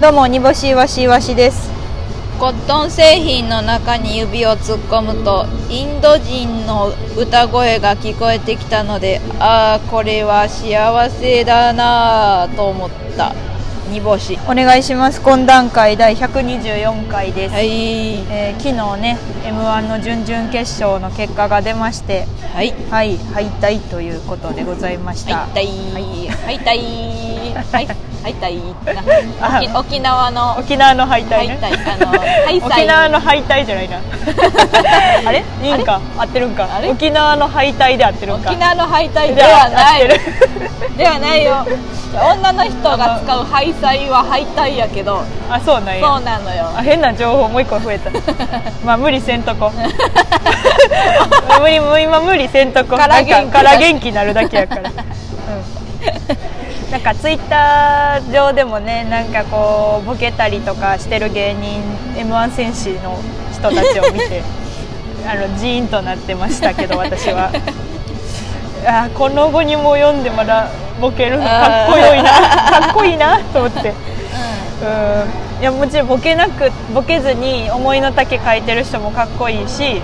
どうも煮干しわしわしです。コットン製品の中に指を突っ込むとインド人の歌声が聞こえてきたのでああこれは幸せだなぁと思った。煮干し。お願いします。懇談会第124回です、はい。えー昨日ね m 1の準々決勝の結果が出ましてはい。はい敗退ということでございました。はい。たいはい たいはいはい。たいあ沖沖縄の沖縄の敗退はいね 沖縄の敗退じゃないな。あれ？いいんか？合ってるんか？沖敗の敗退で合ってるんか？沖縄の敗退でではない。ではないよ。女の人が使う敗退は敗退やけど。あそうなんや。そうなのよ。あ変な情報もう一個増えた。まあ無理せんとこ。無理今無理せんとこ。から元気。なんかから元気になるだけやから、うん、なんかツイッター上でもねなんかこうボケたりとかしてる芸人 m 1戦士の人たちを見て あのジーンとなってましたけど私は。あこの後にも読んでまだボケるのかっこよいなかっこいいなと思って。うん。いやもちろんボケなくボケずに思いの丈書いてる人もかっこいいし、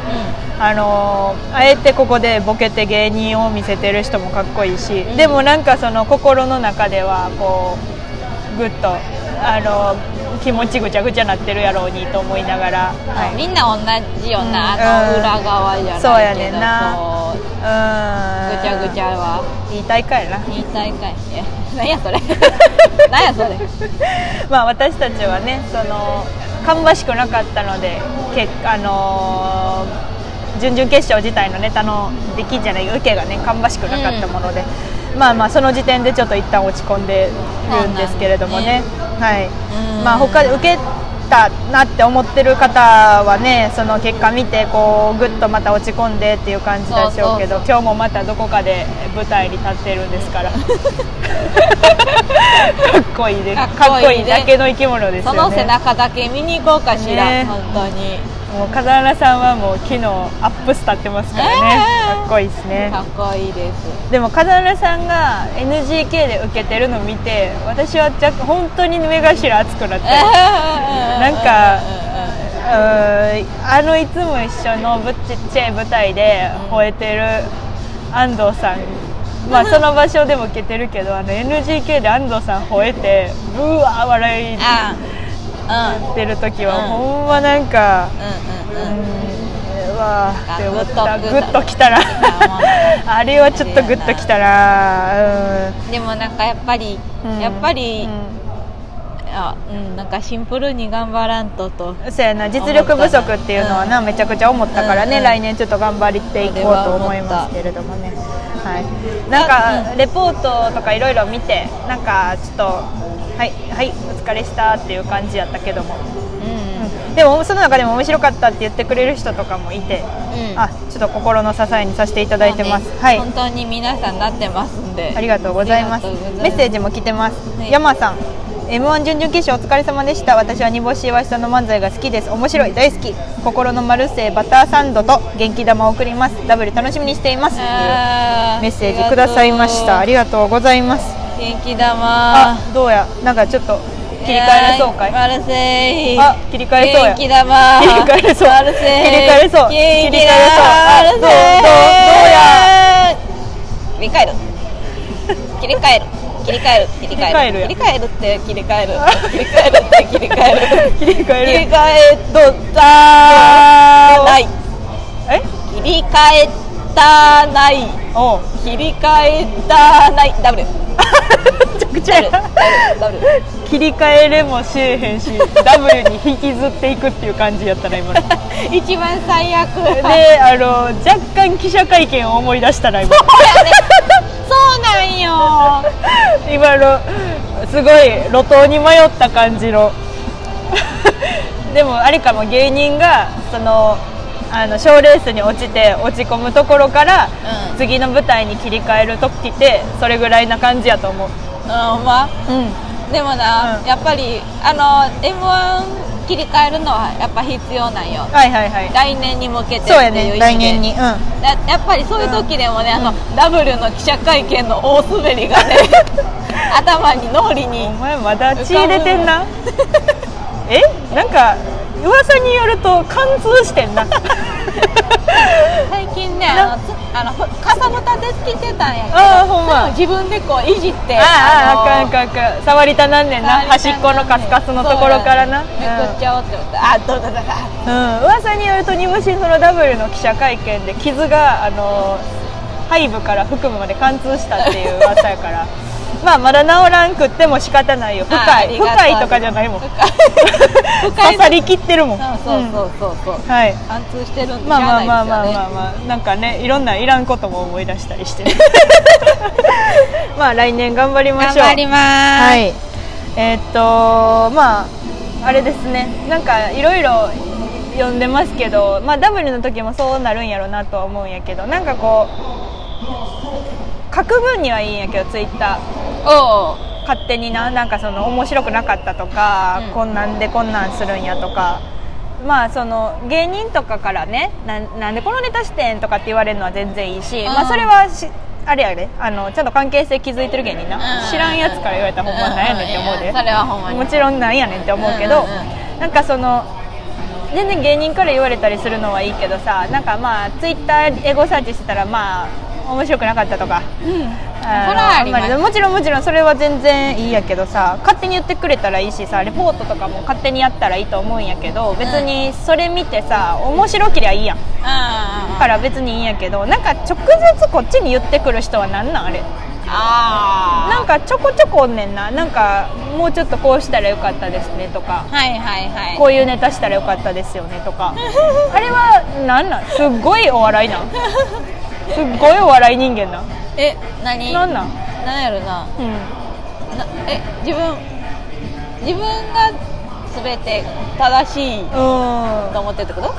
あのーあえてここでボケて芸人を見せてる人もかっこいいし、ん。でもなんかその心の中ではこうぐっと、あのー気持ちぐちゃぐちゃなってるやろうにと思いながら、はい。みんな同じよな、うん。あの裏側じゃないけどそうやねんな。こううん。ぐちゃぐちゃは。いい大会やないい大会え 何やそれ。何やそれ。まあ私たちはねその芳しくなかったのでけあのー準々決勝自体のネタの出来じゃない受けがね芳しくなかったもので、まあまあその時点でちょっと一旦落ち込んでるんですけれどもね。はい。うん。まあ他で受けたなって思ってる方はねその結果見てこうぐっとまた落ち込んでっていう感じでしょうけど今日もまたどこかで舞台に立ってるんですから。かっこいいですかかっこいいだけの生き物ですよね。その背中だけ見に行こうかしら、ね。本当にもう風穴さんはもう昨日アップス立ってますからね、えー。かっこいいですね。かっこいいです。でも風穴さんが NGK で受けてるの見て私は若干本当に目頭熱くなってなんかあのいつも一緒のぶっちっちゃい舞台で吠えてる安藤さん。まあその場所でも受けてるけどあの NGK で安藤さん吠えてブワー笑いあてる時はうん。ほんまなんかうんうんうん。うんうわーって思ったグッときたら あれはちょっとグッときたなでもなんかやっぱり、うん。やっぱり、うん。あうんなんかシンプルに頑張らんとと。そうやな実力不足っていうのはな、めちゃくちゃ思ったからね、うんうん。来年ちょっと頑張っていこうと思いますけれどもね、はい、なんかレポートとかいろいろ見てなんかちょっとはいはい。お疲れしたっていう感じやったけども、うんうん。でもその中でも面白かったって言ってくれる人とかもいて、うん。あちょっと心の支えにさせていただいてます、ねはい。本当に皆さんなってますんで。ありがとうございます。メッセージも来てます、はい。山さん。m 1準々決勝お疲れ様でした。私は煮干しわしさんの漫才が好きです。面白い大好き。心のマルセイバターサンドと元気玉を送ります。ダブル楽しみにしています。メッセージくださいました。ありがとう。ございます。元気あ玉どうや。なんかちょっと切り替えれそうかい。マルセイあ切り替えそうや。元気玉。切り替えれそう。マルセイ切り替えれそう。切り替えれそうどうどうや切り替える切り替える。切り替える。切り替える切切り替えるって切り替える。切り替えるって切り替える。切り替える切り替えたない。え？切り替えたない。切り替えたない。ダブルめちゃくちゃ切り替えれもしえへんし W に引きずっていくっていう感じやったな今の。で 一番最悪。あの若干記者会見を思い出したな今。そうなんよ。今のすごい路頭に迷った感じの。でもあれかも芸人がそのあの賞レースに落ちて落ち込むところから、うん。次の舞台に切り替える時ってそれぐらいな感じやと思う。うんま？うん。でもな、うん。やっぱりあの m 1切り替えるのはやっぱ必要なんよ。はいはいはい。来年に向けてってそうやいう意味で。ね。来年に。うん。ややっぱりそういう時でもね、あのダブルの記者会見の大滑りがね 頭に脳裏にお前まだ血出てんな。え？なんか噂によると貫通してんな。最近ねあのつあのふかさぶたできてたんやけどあーほんま。自分でこういじってあああかんあかんあかん。触りたなんねんな。端っこのカスカスのところからな。そうやめくっちゃおうって思って。あどうだだだ。うん、噂によると煮干しその W の記者会見で傷があの 背部から腹部まで貫通したっていう噂やからまあまだ治らんくっても仕方ないよ。深い。深いとかじゃないもん。刺さりきってるもん。そうそうそうそう。そううん。はい。貫通してるんでしまあまあまあまあまあまあなんかねいろんないらんことも思い出したりして まあ来年頑張りましょう。頑張りまーす。はい。えーっとまああれですね。なんかいろいろ読んでますけどまあ W の時もそうなるんやろうなとは思うんやけどなんかこう書く分にはいいんやけどツイッター勝手にななんかその面白くなかったとか、うん。こんなんでこんなんするんやとか。まあその芸人とかからねななんでこのネタしてんとかって言われるのは全然いいし、うん。まあそれはしあれやであのちゃんと関係性築いてる芸人な、うん。知らんやつから言われたらほんまなんやねんって思うで、それはほんまに。もちろんなんやねんって思うけど、うなんかその全然芸人から言われたりするのはいいけどさなんかまあツイッターエゴサーチしてたらまあ面白くなかったとか。うん。ああもちろんもちろんそれは全然いいやけどさ勝手に言ってくれたらいいしさレポートとかも勝手にやったらいいと思うんやけど別にそれ見てさ面白けりゃいいやん。あだから別にいいんやけどなんか直接こっちに言ってくる人はなんなんあれ？あなんかちょこちょこおんねんな。なんかもうちょっとこうしたらよかったですねとか。はいはいはい。こういうネタしたらよかったですよねとか。あれはなんなん？すっごいお笑いなん すっごいお笑い人間なんえ何？なんなん？なんやろな。うん。なえ自分自分が全て正しいうん。と思ってるってこと？ど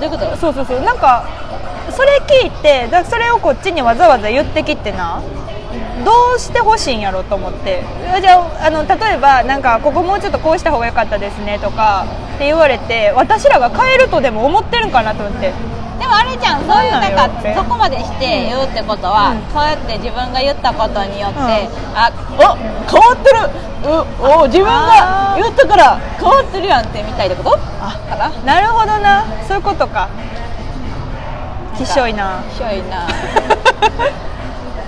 ういうこと？そうそうそう。なんかそれ聞いてだそれをこっちにわざわざ言ってきてな。どうしてほしいんやろと思って。じゃああの例えばなんかここもうちょっとこうした方が良かったですねとかって言われて私らが変えるとでも思ってるんかなと思ってでもあれじゃんそういうななんんかそこまでして言うってことは、うん。そうやって自分が言ったことによって、うん。あお変わってる。うお自分が言ったから変わってるやんってみたいってこと？あかな？なるほどな。そういうことか。きしょいな。ひょいな。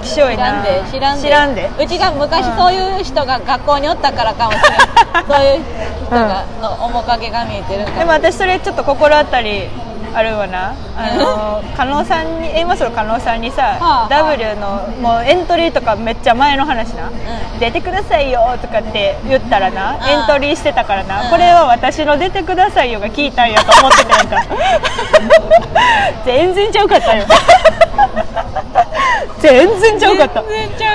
きしょい知らなんで知らんで。知らんで。うちが昔うんそういう人が学校におったからかもしれない そういう人が、の面影が見えてるかでも私それちょっと心当たりあるわな。あの加納さんに A マスの加納さんにさ、はあ W のもうエントリーとかめっちゃ前の話な、ん。出てくださいよとかって言ったらな、うん。エントリーしてたからな、うん。これは私の出てくださいよが聞いたんやと思ってたやんか 全然ちゃうかった。よ 全然ちゃうかった。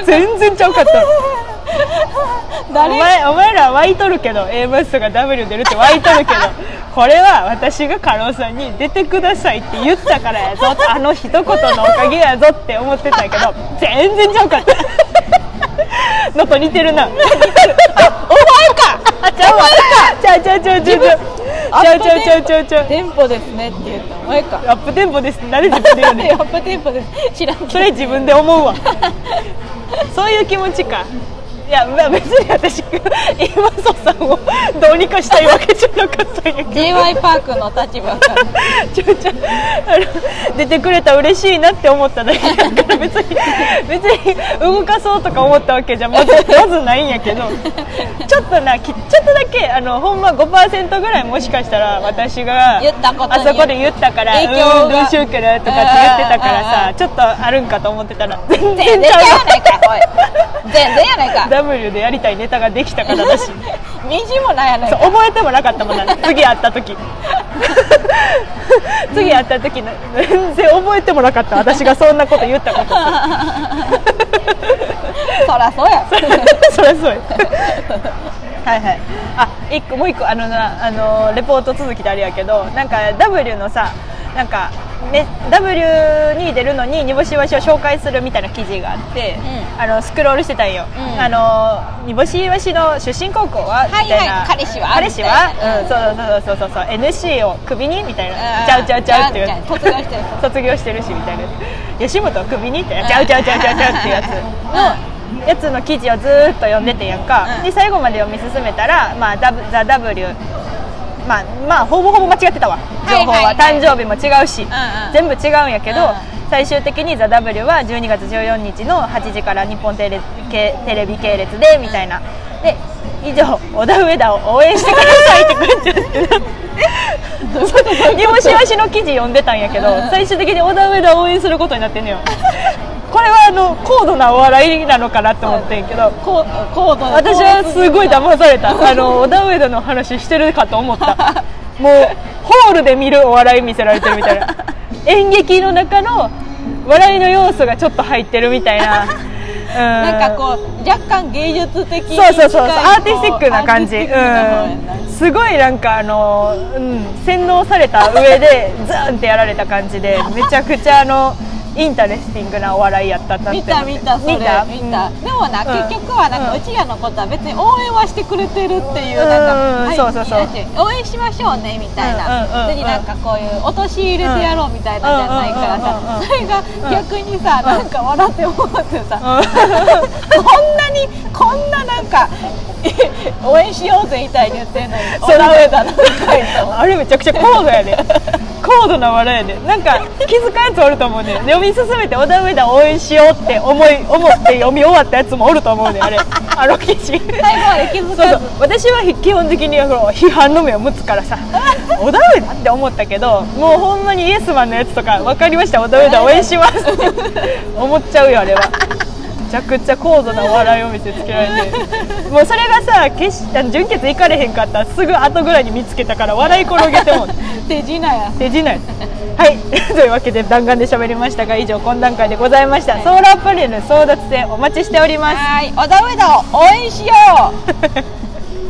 全然ちゃうかった全然ちゃうかったお誰前お前ら湧いとるけど A マスが W 出るって湧いとるけど これは私が加納さんに出てくださいって言ったからやぞ。あの一言のおかげやぞって思ってたけど全然ちゃうかった。のと似てる。なお前か！ちゃうわ。ちゃうちゃうちゃうちゃうちゃう。ちゃうちゃうちゃうちゃう。ちゃうテンポですねって言ったお前か。アップテンポです誰で言うね。んアップテンポです。知らんけど。それ自分で思うわ。そういう気持ちかいやまあ別に私今曽さんをどうにかしたいわけじゃなかったんやけど。j y パークの立場から。ちょちょあの出てくれたら嬉しいなって思っただけだから別に別に動かそうとか思ったわけじゃまずまずないんやけど。ちょっとなきちょっとだけあのほんま5%ぐらいもしかしたら私があそこで言ったからうんどうしようかなとかって言ってたからさちょっとあるんかと思ってたら全全然ちゃうわ。ない。全然やないか。W でやりたいネタができたからだし。みじもないやないそうか覚えてもなかったもんな次会った時。次会った時な全然覚えてもなかった。私がそんなこと言ったこと。そらそうや。そりゃそうや。はいはい。あ一個もう一個あのなあのレポート続きであれやけどなんか W のさなんか、ね、W に出るのに煮干しわしを紹介するみたいな記事があって、うあのスクロールしてたんよ、うん。あの煮干しわしの出身高校は、いはいみたい。な彼氏は彼氏は、うん、そうそうそうそうそう NC をクビに？みたいな。うんちゃうちゃうちゃうっていう卒業してる 卒業してるしみたいな。吉本をクビにってちゃうちゃうちゃうちゃうちゃうっていうやつ。のやつの記事をずーっと読んでてんやんか、うん。で最後まで読み進めたら「まあ、ザ・ W」まあまあほぼほぼ間違ってたわ。情報は,、誕生日も違うし、うん全部違うんやけど、うん最終的に「ザ・ w は12月14日の8時から日本テレ系テレビ系列でみたいな。で以上小田上田を応援してくださいって書いてあって。煮干しわしの記事読んでたんやけど最終的に小田上田を応援することになってんのよこれはあの高度なお笑いなのかなって思ってんけどこ高私はすごい騙された。あの小田上田の話してるかと思った。もうホールで見るお笑い見せられてるみたいな。演劇の中の笑いの要素がちょっと入ってるみたいな、うん、なんかこう若干芸術的にそうそうそう。アーティスティックな感じ、うん、すごいなんかあの、うん、洗脳された上でズーンってやられた感じでめちゃくちゃあのinteresting なお笑いやったった見た見たそれ。見見た。たでもな、うん。結局はなんか、ううんちらのことは別に応援はしてくれてるっていううんなんか、はいそうそうそう。応援しましょうねみたいな、うんうんうんうん。別になんかこういう陥れてやろうみたいなんじゃないからうんうんうんうん。さそれが逆にさ、なんか笑って思ってさ、うん。こんなにこんななんか 応援しようぜみたいに言ってんのにそうおだうえだの回答 あれめちゃくちゃ高度やで高度な笑いやでなんか気づかんやつおると思うね。読み進めて小田上田応援しようって思い思って読み終わったやつもおると思うね。あれ。あの記事。最後まで気づそうそう。私は基本的に批判の目を持つからさ。小田上田って思ったけどもうほんまにイエスマンのやつとか分かりました。小田上田応援しますって。思っちゃうよあれは。めちゃくちゃ高度なお笑いを見せつけられて。もうそれがさ決しあの準決行かれへんかったらすぐ後ぐらいに見つけたから笑い転げても。手品や。手品や。はい。というわけで弾丸で喋りましたが以上懇談会でございました、ソーラーパネル争奪戦お待ちしております。はい。小田上田を応援しよう